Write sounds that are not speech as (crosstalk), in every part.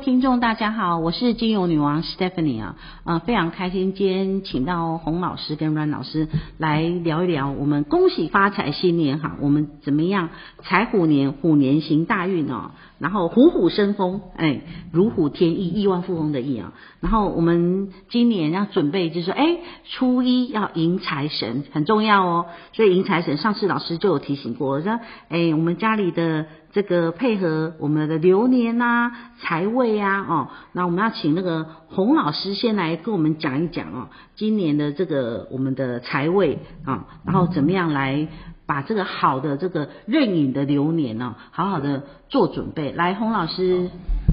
听众大家好，我是精油女王 Stephanie 啊，呃，非常开心今天请到洪老师跟 Run 老师来聊一聊我们恭喜发财新年哈，我们怎么样财虎年虎年行大运哦，然后虎虎生风，哎，如虎添翼，亿万富翁的亿啊，然后我们今年要准备就是说，哎，初一要迎财神很重要哦，所以迎财神上次老师就有提醒过，说，哎，我们家里的。这个配合我们的流年呐、啊、财位啊，哦，那我们要请那个洪老师先来跟我们讲一讲哦，今年的这个我们的财位啊，然后怎么样来把这个好的这个壬寅的流年呢，好好的做准备。来，洪老师。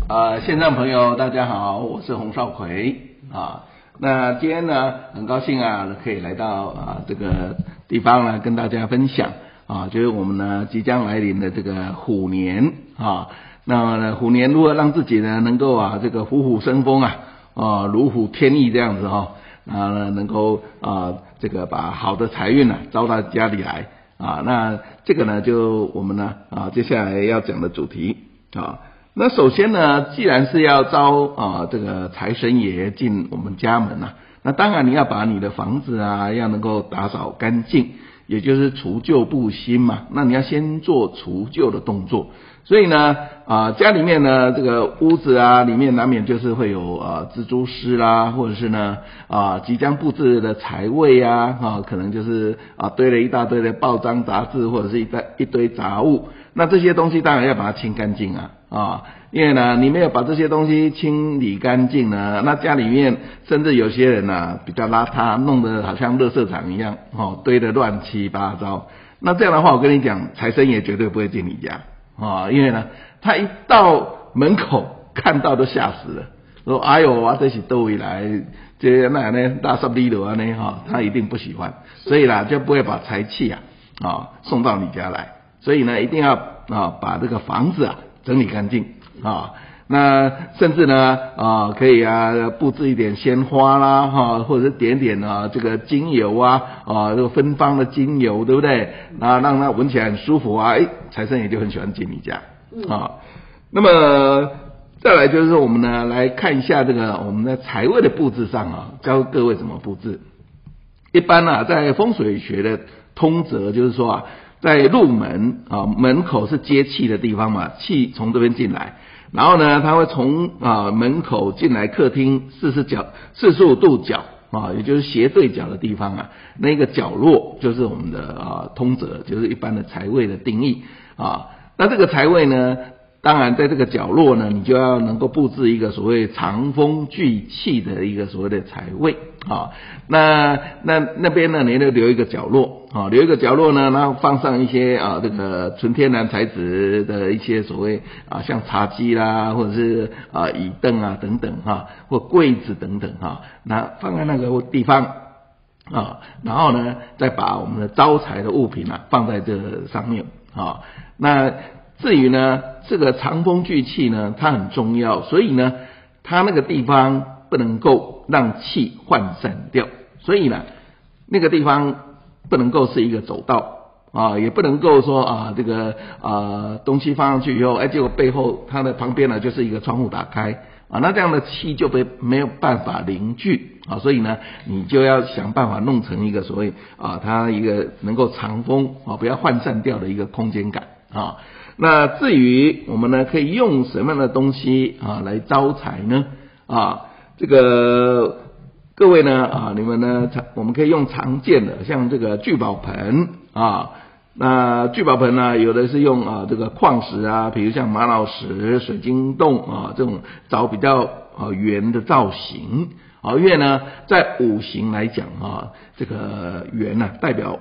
呃，线上朋友大家好，我是洪少奎啊。那今天呢，很高兴啊，可以来到啊这个地方呢，跟大家分享。啊，就是我们呢即将来临的这个虎年啊，那么呢虎年如何让自己呢能够啊这个虎虎生风啊啊如虎添翼这样子哈，啊能够啊这个把好的财运呢招到家里来啊，那这个呢就我们呢啊接下来要讲的主题啊，那首先呢既然是要招啊这个财神爷进我们家门呐、啊，那当然你要把你的房子啊要能够打扫干净。也就是除旧布新嘛，那你要先做除旧的动作，所以呢，啊家里面呢这个屋子啊里面难免就是会有啊蜘蛛丝啦，或者是呢啊即将布置的财位啊，啊可能就是啊堆了一大堆的报章杂志或者是一堆一堆杂物，那这些东西当然要把它清干净啊啊。因为呢，你没有把这些东西清理干净呢，那家里面甚至有些人呢、比较邋遢，弄得好像垃圾场一样，哦，堆得乱七八糟。那这样的话，我跟你讲，财神爷绝对不会进你家啊、因为呢，他一到门口看到都吓死了，说：“哎呦，我这是都会来，这那呢大煞利的呢哈，他一定不喜欢，所以呢就不会把财气啊啊、送到你家来。所以呢，一定要啊、把这个房子啊整理干净。”啊，那甚至呢，啊，可以啊，布置一点鲜花啦，哈，或者是点点啊，这个精油啊，啊，这个芬芳的精油，对不对？啊，让它闻起来很舒服啊，哎，财神也就很喜欢进你家，啊，那么再来就是我们呢来看一下这个我们的财位的布置上啊，教各位怎么布置。一般呢，在风水学的通则就是说啊，在入门啊门口是接气的地方嘛，气从这边进来。然后呢，他会从啊门口进来客厅四十角四十五度角啊，也就是斜对角的地方啊，那个角落就是我们的啊通则，就是一般的财位的定义啊。那这个财位呢，当然在这个角落呢，你就要能够布置一个所谓藏风聚气的一个所谓的财位。啊，那那那边呢，你就留一个角落啊，留一个角落呢，然后放上一些啊，这个纯天然材质的一些所谓啊，像茶几啦，或者是啊椅凳啊等等哈，或柜子等等哈，那放在那个地方啊，然后呢，再把我们的招财的物品啊放在这上面啊。那至于呢，这个藏风聚气呢，它很重要，所以呢，它那个地方不能够。让气涣散掉，所以呢，那个地方不能够是一个走道啊，也不能够说啊，这个啊东西放上去以后，哎，结果背后它的旁边呢就是一个窗户打开啊，那这样的气就被没有办法凝聚啊，所以呢，你就要想办法弄成一个所谓啊，它一个能够藏风啊，不要涣散掉的一个空间感啊。那至于我们呢，可以用什么样的东西啊来招财呢？啊？这个各位呢啊，你们呢常我们可以用常见的，像这个聚宝盆啊，那聚宝盆呢，有的是用啊这个矿石啊，比如像玛瑙石、水晶洞啊这种找比较啊圆的造型啊，因为呢在五行来讲啊，这个圆呢代表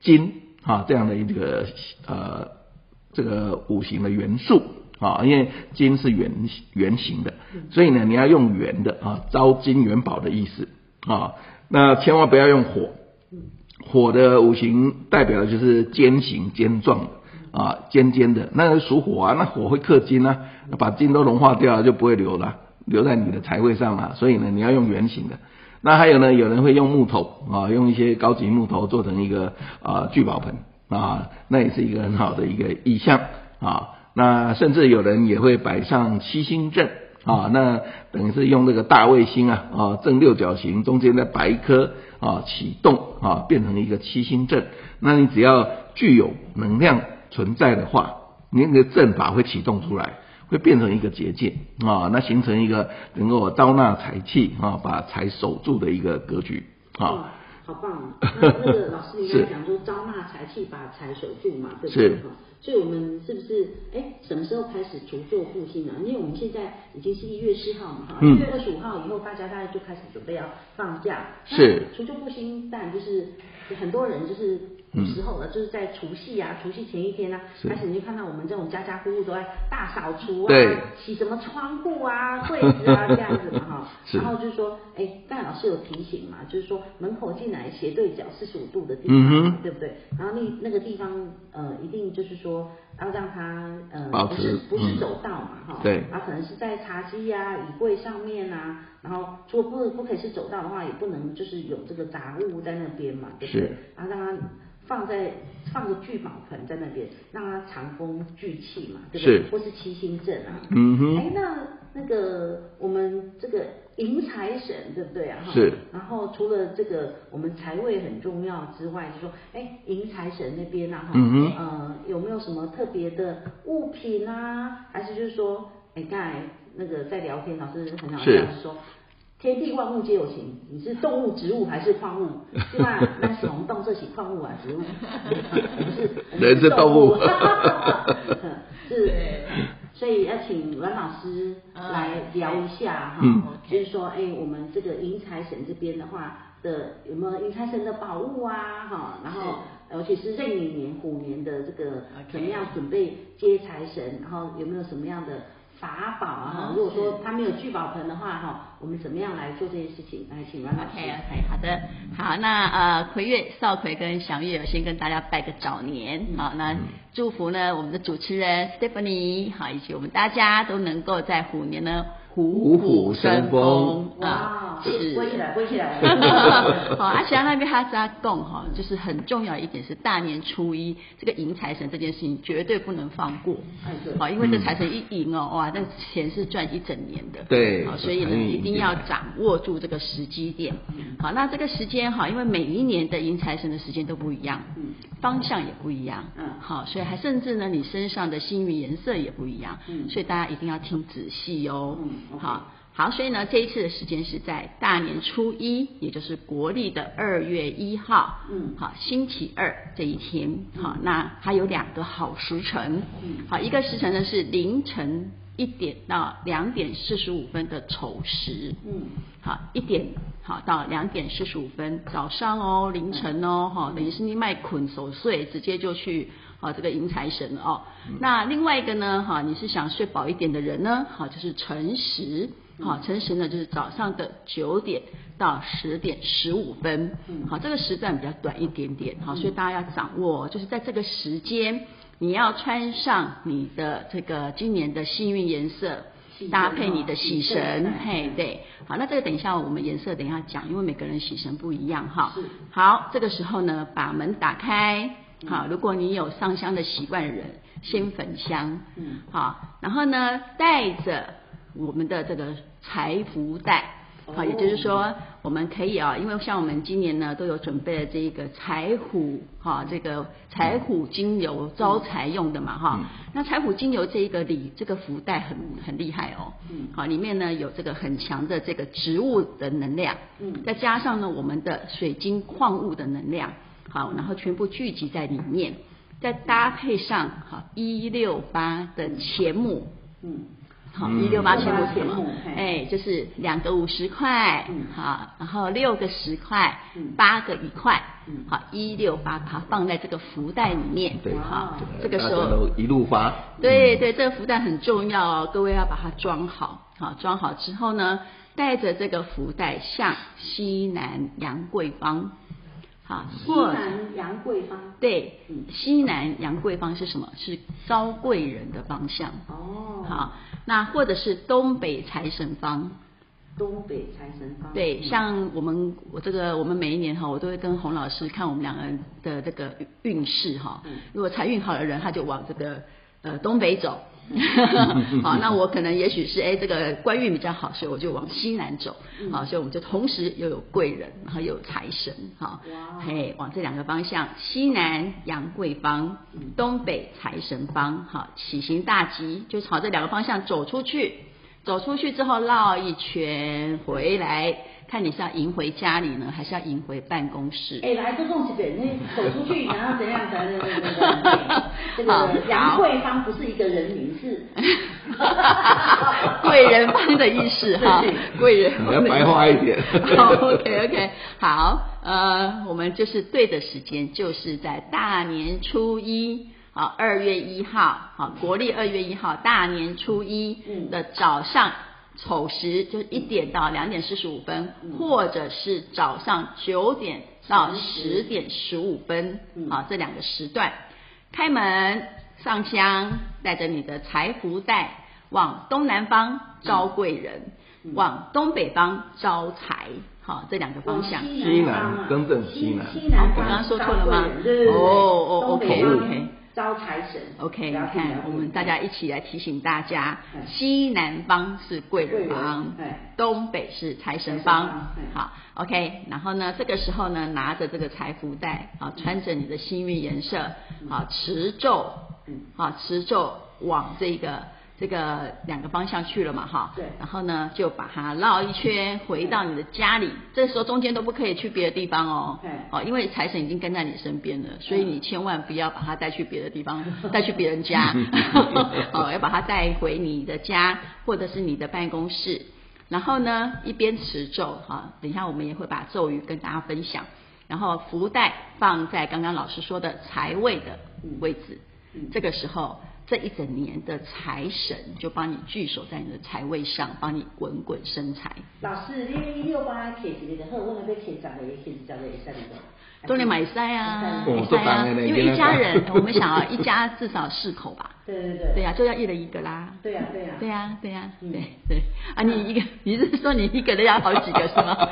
金啊这样的一个呃这个五行的元素。啊，因为金是圆圆形的，所以呢，你要用圆的啊，招金元宝的意思啊。那千万不要用火，火的五行代表的就是尖形、尖状的啊，尖尖的，那属火啊，那火会克金啊，把金都融化掉了，就不会留了，留在你的财位上了。所以呢，你要用圆形的。那还有呢，有人会用木头啊，用一些高级木头做成一个啊聚宝盆啊，那也是一个很好的一个意象啊。那甚至有人也会摆上七星阵啊，那等于是用这个大卫星啊，啊正六角形中间再摆一颗啊启动啊，变成一个七星阵。那你只要具有能量存在的话，你那个阵法会启动出来，会变成一个结界啊，那形成一个能够招纳财气啊，把财守住的一个格局啊。好棒啊！(laughs) 那那个老师，你刚才讲说招纳财气，把财守住嘛，对不对？哈，所以我们是不是哎，什么时候开始除旧复兴呢？因为我们现在已经是一月四号嘛，哈，一月二十五号以后，大家大概就开始准备要放假。是。除旧复兴，当然就是很多人就是。有时候呢，就是在除夕啊，除夕前一天呢、啊，开始你就看到我们这种家家户户都在大扫除啊，洗什么窗户啊、(laughs) 柜子啊这样子嘛哈。然后就是说，哎，戴老师有提醒嘛，就是说门口进来斜对角四十五度的地方，嗯、对不对？然后那那个地方呃，一定就是说要让它呃不是不是走道嘛哈。对。然后可能是在茶几呀、啊、椅柜上面啊，然后如果不不可以是走道的话，也不能就是有这个杂物在那边嘛，对不对？然后让它。放在放个聚宝盆在那边，让它藏风聚气嘛，对不对？是。或是七星阵啊。嗯哼。哎，那那个我们这个迎财神对不对啊？是。然后除了这个我们财位很重要之外，就说哎，迎财神那边啊哈，嗯哼。呃，有没有什么特别的物品啊？还是就是说，哎，刚才那个在聊天，老师很好讲说。天地万物皆有情，你是动物、植物还是矿物？是吧？(laughs) 那是红动这些矿物啊，植物，(laughs) 不是人是动物。(laughs) 是，所以要请阮老师来聊一下哈，嗯、就是说，哎，我们这个迎财神这边的话的有没有迎财神的宝物啊？哈，然后尤其是壬寅年虎年的这个怎么样准备接财神？然后有没有什么样的？法宝啊哈，如果说他没有聚宝盆的话哈，我们怎么样来做这件事情？来，请阮老师。OK OK，好的，好，那呃，葵月、少葵跟祥月，我先跟大家拜个早年，好，那祝福呢，我们的主持人 Stephanie，好，以及我们大家都能够在虎年呢。虎虎生风啊，起来，归起来。(laughs) 好，而且那边他在供哈，就是很重要一点是大年初一这个迎财神这件事情绝对不能放过。好，因为这财神一迎哦，哇，那钱是赚一整年的。对。好，所以呢，一定要掌握住这个时机点。好，那这个时间哈，因为每一年的迎财神的时间都不一样，方向也不一样。嗯。好，所以还甚至呢，你身上的幸运颜色也不一样。嗯。所以大家一定要听仔细哦。嗯好好，所以呢，这一次的时间是在大年初一，也就是国历的二月一号，嗯，好，星期二这一天，好，那它有两个好时辰，嗯，好，一个时辰呢是凌晨一点到两点四十五分的丑时，嗯，好，一点好到两点四十五分，早上哦，凌晨哦，哈，等于是你卖捆守岁，直接就去。好，这个迎财神哦。那另外一个呢，哈，你是想睡饱一点的人呢，好，就是辰时，好，辰时呢就是早上的九点到十点十五分，好，这个时段比较短一点点，好，所以大家要掌握，就是在这个时间，你要穿上你的这个今年的幸运颜色，搭配你的喜神，嘿，对，好，那这个等一下我们颜色等一下讲，因为每个人喜神不一样哈。好，这个时候呢，把门打开。好，如果你有上香的习惯的人，先焚香。嗯，好，然后呢，带着我们的这个财福袋，好，也就是说，我们可以啊，因为像我们今年呢，都有准备了这个财虎，哈，这个财虎精油招财用的嘛，哈。那财虎精油这一个礼，这个福袋很很厉害哦。嗯，好，里面呢有这个很强的这个植物的能量，嗯，再加上呢我们的水晶矿物的能量。好，然后全部聚集在里面，再搭配上哈一六八的钱母，嗯，好一六八钱母钱母，哎，就是两个五十块，嗯，好，然后六个十块，嗯，八个一块，嗯，好一六八把它放在这个福袋里面，对，好，这个时候一路发，对对，这个福袋很重要哦，各位要把它装好，好装好之后呢，带着这个福袋向西南杨桂坊。啊，西南杨贵方。对，西南杨贵方是什么？是招贵人的方向。哦。好，那或者是东北财神方。东北财神方。对，像我们我这个我们每一年哈，我都会跟洪老师看我们两个人的这个运势哈。嗯。如果财运好的人，他就往这个呃东北走。(laughs) 好，那 (laughs) 我可能也许是哎，这个官运比较好，所以我就往西南走。好，所以我们就同时又有贵人，然后又有财神。好，嘿，往这两个方向，西南杨贵方，东北财神方。好，起行大吉，就朝这两个方向走出去。走出去之后绕一圈回来，看你是要迎回家里呢，还是要迎回办公室？哎，来，这种这边，那走出去 (laughs) 然后怎样的？那个那个，这个杨贵芳不是一个人名，是 (laughs) 贵人方的意思 (laughs) 哈，贵人。你要白话一点。好，OK OK，好，呃，我们就是对的时间，就是在大年初一。好，二月一号，好，国历二月一号，大年初一的早上丑时，就是一点到两点四十五分，或者是早上九点到十点十五分，啊，这两个时段，开门上香，带着你的财福袋，往东南方招贵人，往东北方招财，好，这两个方向。西南，更正西南。我刚刚说错了吗？哦哦，OK OK。招财神，OK，你看，我们大家一起来提醒大家，西南方是贵人方，东北是财神方，好，OK，然后呢，这个时候呢，拿着这个财福袋，啊，穿着你的幸运颜色，啊，持咒，啊，持咒往这个。这个两个方向去了嘛，哈，对，然后呢，就把它绕一圈，回到你的家里。这时候中间都不可以去别的地方哦，哦，因为财神已经跟在你身边了，所以你千万不要把它带去别的地方，(laughs) 带去别人家，(laughs) 哦，要把它带回你的家或者是你的办公室。然后呢，一边持咒，哈，等一下我们也会把咒语跟大家分享。然后福袋放在刚刚老师说的财位的位置，这个时候。这一整年的财神就帮你聚守在你的财位上，帮你滚滚生财。老师，你你有帮他贴几个的？我那边贴十个，贴十个也算的。都能买塞啊，买塞啊，因为一家人，我们想要一家至少四口吧。对 (laughs) 对对。对呀，就要一人一个啦。对呀对呀。对呀对呀，对对。啊，你一个，你是说你一个人要好几个是吗？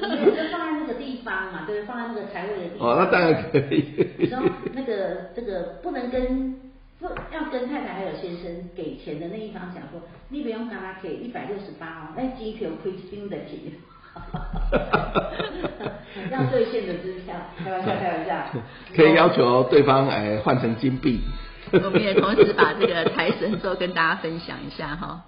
对，就放在那个地方嘛，对，放在那个财位的地方。哦，那当然可以。你说那个这个不能跟。要跟太太还有先生给钱的那一方讲说，你不用跟他给一百六十八哦，那机票亏冰的钱，(laughs) 要兑现的支票，开玩笑开玩笑。(laughs) 可以要求对方哎换成金币。我们也同时把这个财神咒跟大家分享一下哈，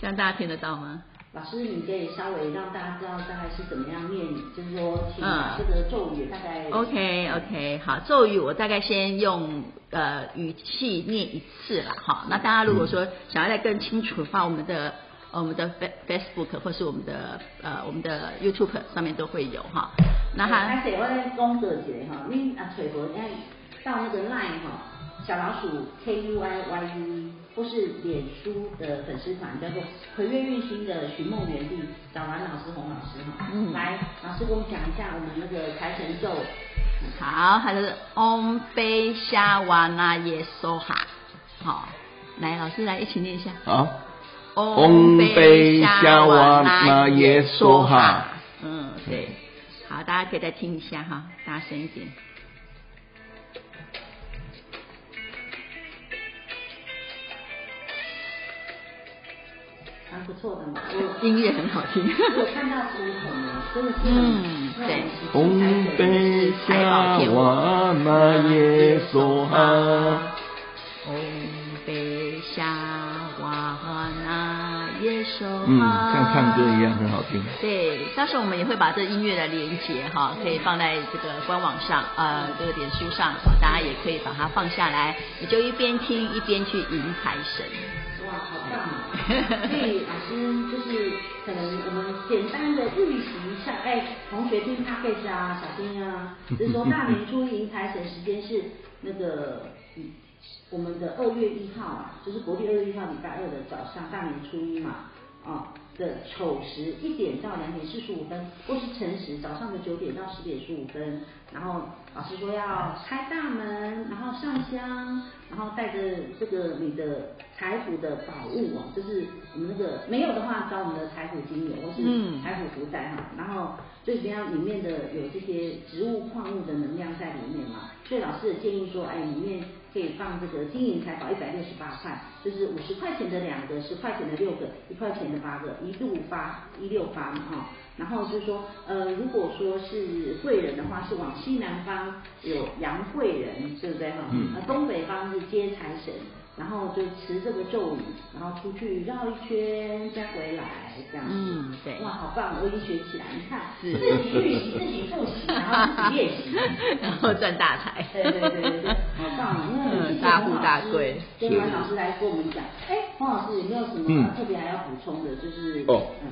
这样大家听得到吗？老师，你可以稍微让大家知道大概是怎么样念，就是说，请这个咒语大概。OK OK，好，咒语我大概先用呃语气念一次了哈。那大家如果说想要再更清楚的话，我们的我们的 Facebook 或是我们的呃我们的 YouTube 上面都会有哈。那他。而且我再公告一下哈，你啊揣摩，你到那个 Line 哈。小老鼠 K U I Y U，或是脸书的粉丝团叫做“葵月运星”的寻梦园地，找完老师洪老师哈，嗯，来，老师给我们讲一下我们那个财神咒。好，还是 Om Be Shyawana Ye Soha，好，来，老师来一起念一下。好，Om Be Shyawana Ye Soha。嗯，对，好，大家可以再听一下哈，大声一点。不错的嘛，音乐很好听。我看到书童呢，真的是嗯，对。红杯下瓦那耶梭哈。红杯下瓦那耶梭哈。嗯，像唱歌一样很好听。对，到时候我们也会把这音乐的连接哈，可以放在这个官网上，呃，这个脸书上，大家也可以把它放下来，你就一边听一边去迎财神。哇，好棒哦！所以老师就是可能我们简单的预习一下，哎，同学听 p a c k a g e 啊，小心啊，(laughs) 就是说大年初一迎财神时间是那个嗯，我们的二月一号啊，就是国历二月一号礼拜二的早上，大年初一嘛，啊。的丑时一点到两点四十五分，或是辰时早上的九点到十点十五分。然后老师说要开大门，然后上香，然后带着这个你的财富的宝物啊，就是我们那个没有的话，找我们的财富精油或是财富福袋哈。然后最主要里面的有这些植物矿物的能量在里面嘛，所以老师也建议说，哎，里面可以放这个金银财宝一百六十八块，就是五十块钱的两个，十块钱的六个，一块钱的八个，一路发一六发嘛哈。然后就是说，呃，如果说是贵人的话，是往西南方有杨贵人，对不对哈？嗯。那东北方是接财神。然后就持这个咒语，然后出去绕一圈再回来，这样子。嗯，对。哇，好棒！我已经学起来，你看，自己预习，自己复习，然后自己练习，然后赚大财。对对对对对，好棒！因为嗯，大富大贵。跟阮老师来跟我们讲，哎，黄老师有没有什么特别还要补充的？就是哦，嗯，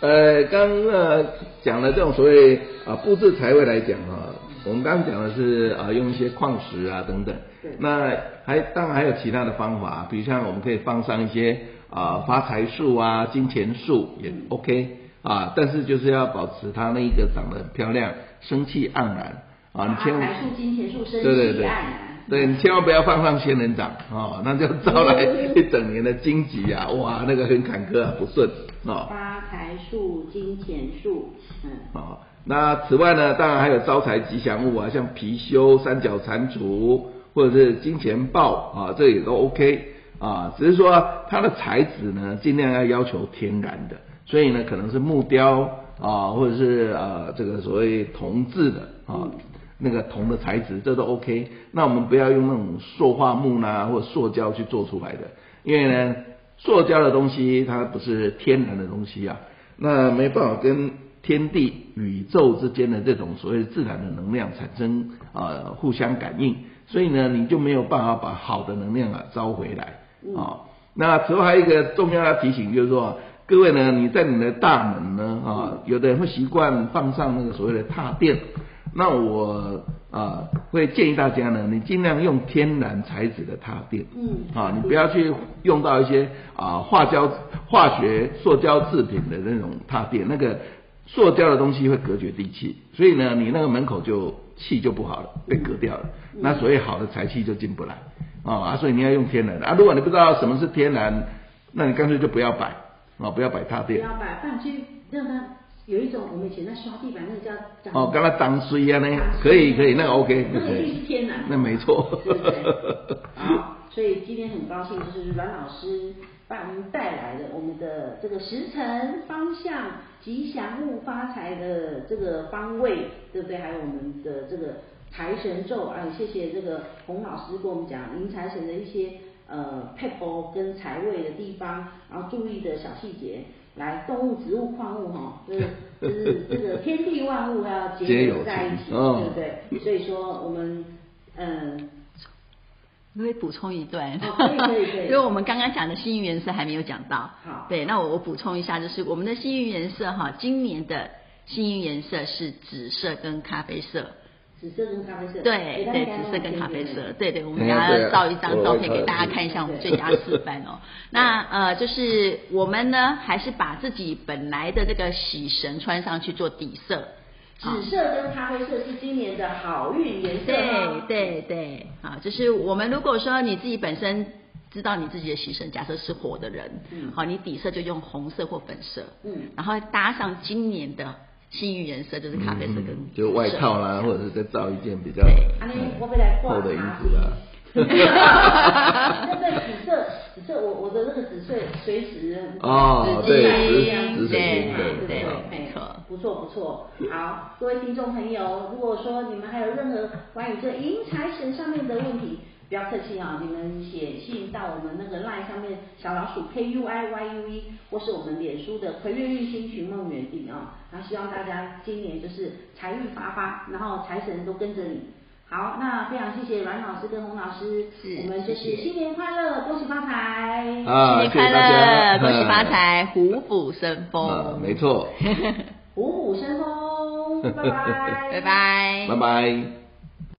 呃，刚呃讲了这种所谓啊布置财位来讲哈，我们刚刚讲的是呃用一些矿石啊等等。那还当然还有其他的方法，比如像我们可以放上一些啊发财树啊、金钱树也 OK 啊，但是就是要保持它那一个长得很漂亮、生气盎然啊。你千万发财树、金钱树生气盎然。对，你千万不要放上仙人掌啊，那就招来一整年的荆棘啊，哇，那个很坎坷啊，不顺啊。发财树、金钱树，嗯。啊，那此外呢，当然还有招财吉祥物啊，像貔貅、三角蟾蜍。或者是金钱豹啊，这也都 OK 啊，只是说它的材质呢，尽量要要求天然的，所以呢，可能是木雕啊，或者是呃这个所谓铜制的啊，那个铜的材质，这都 OK。那我们不要用那种塑化木呐，或塑胶去做出来的，因为呢，塑胶的东西它不是天然的东西啊，那没办法跟天地宇宙之间的这种所谓自然的能量产生啊互相感应。所以呢，你就没有办法把好的能量啊招回来啊、哦。那此外还有一个重要的提醒，就是说，各位呢，你在你的大门呢啊，有的人会习惯放上那个所谓的踏垫。那我啊会建议大家呢，你尽量用天然材质的踏垫。嗯。啊，你不要去用到一些啊化胶、化学、塑胶制品的那种踏垫，那个塑胶的东西会隔绝地气，所以呢，你那个门口就。气就不好了，被隔掉了，嗯、那所谓好的财气就进不来啊，所以你要用天然的啊。如果你不知道什么是天然，那你干脆就不要摆啊，不要摆踏垫。不要摆，放去让它有一种我们以前在刷地板那个叫哦，刚才当水啊呢，可以可以，那个 OK。那个是天然。那没错。对对 (laughs) 好，所以今天很高兴，就是阮老师。为我们带来的我们的这个时辰方向吉祥物发财的这个方位，对不对？还有我们的这个财神咒啊，谢谢这个洪老师跟我们讲迎财神的一些呃撇步跟财位的地方，然后注意的小细节。来，动物、植物、矿物哈，就是就是这个天地万物要结合在一起，对不对？所以说我们嗯。可以补充一段，(laughs) 因为我们刚刚讲的幸运颜色还没有讲到。好，对，那我我补充一下，就是我们的幸运颜色哈，今年的幸运颜色是紫色跟咖啡色。紫色跟咖啡色。对对，紫色跟咖啡色，对对，我们等下要照一张照片给大家看一下我们最佳示范哦。(laughs) 那呃，就是我们呢，还是把自己本来的这个喜神穿上去做底色。紫色跟咖啡色是今年的好运颜色。对对对，好，就是我们如果说你自己本身知道你自己的喜神，假设是火的人，嗯，好，你底色就用红色或粉色，嗯，然后搭上今年的幸运颜色，就是咖啡色跟、嗯、就外套啦，或者是再造一件比较厚的衣服啦。哈哈哈那个紫色，紫色，我我的那个紫色随时哦，对，对，对，对，没错，不错不错。好，各位听众朋友，如果说你们还有任何关于这迎财神上面的问题，不要客气啊，你们写信到我们那个 line 上面小老鼠 K U I Y U E，或是我们脸书的葵月运星寻梦园地啊，然后希望大家今年就是财运发发，然后财神都跟着你。好，那非常谢谢阮老师跟洪老师，是我们就是新年快乐，恭喜发财，啊，新年快乐，恭喜发财，虎虎生风，啊，没错，(laughs) (laughs) (laughs) 虎虎生风，拜拜，(laughs) 拜拜，拜拜。